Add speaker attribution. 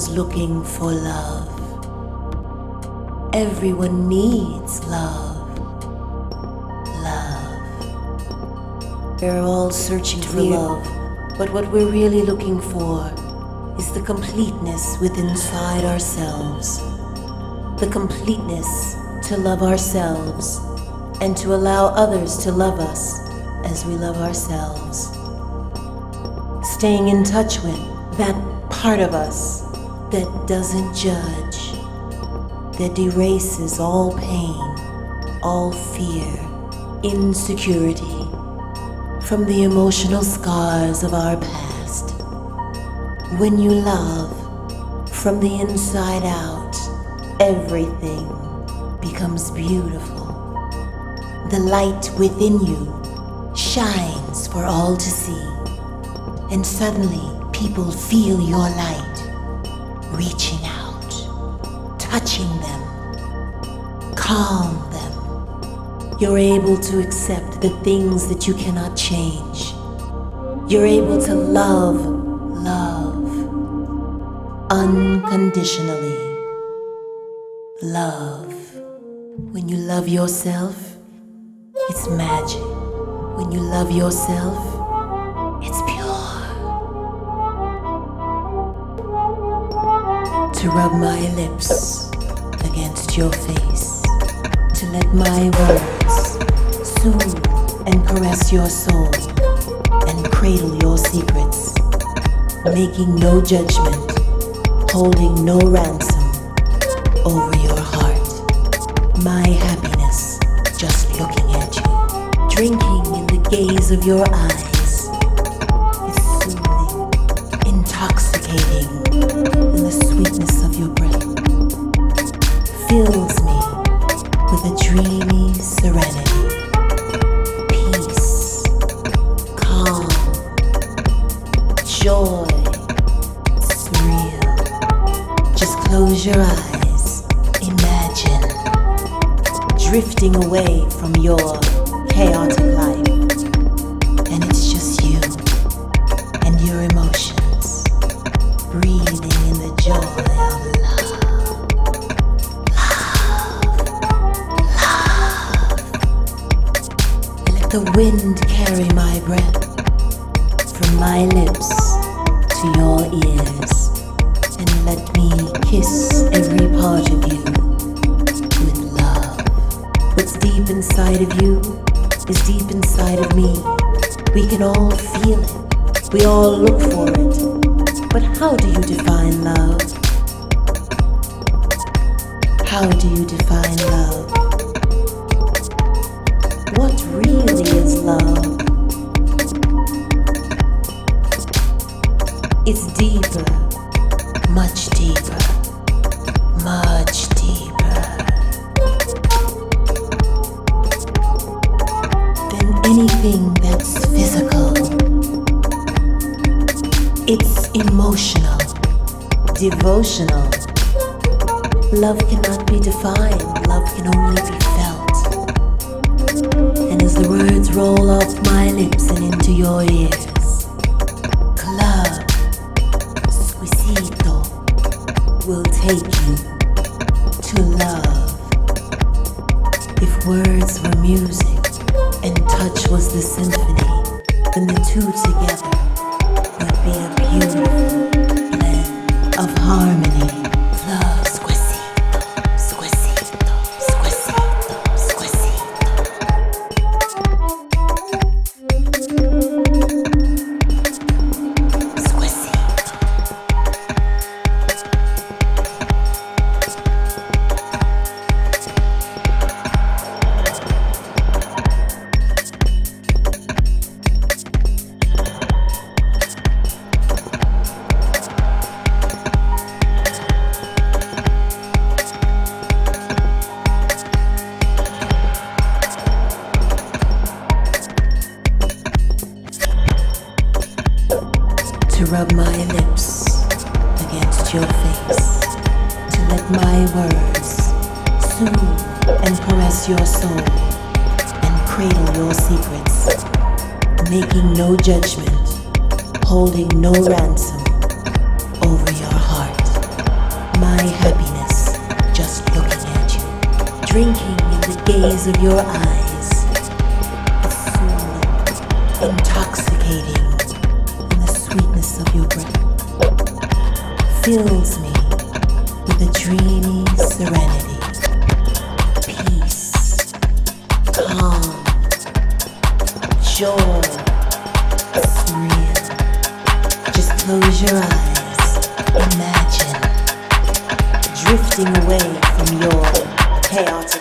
Speaker 1: Everyone's looking for love. Everyone needs love. Love. We're all searching for love, but what we're really looking for is the completeness within inside ourselves. The completeness to love ourselves and to allow others to love us as we love ourselves. Staying in touch with that part of us that doesn't judge, that erases all pain, all fear, insecurity from the emotional scars of our past. When you love from the inside out, everything becomes beautiful. The light within you shines for all to see, and suddenly people feel your light reaching out, touching them, calm them. You're able to accept the things that you cannot change. You're able to love, love unconditionally. Love. When you love yourself, it's magic. When you love yourself, to rub my lips against your face, to let my words soothe and caress your soul and cradle your secrets, making no judgment, holding no ransom over your heart. My happiness just looking at you, drinking in the gaze of your eyes We can all feel it, we all look for it. But how do you define love? How do you define love? what really is love. It's deeper, much deeper, emotional, devotional. Love cannot be defined, love can only be felt. And as the words roll off my lips and into your ears. Club, Squisito will take you Imagine drifting away from your chaotic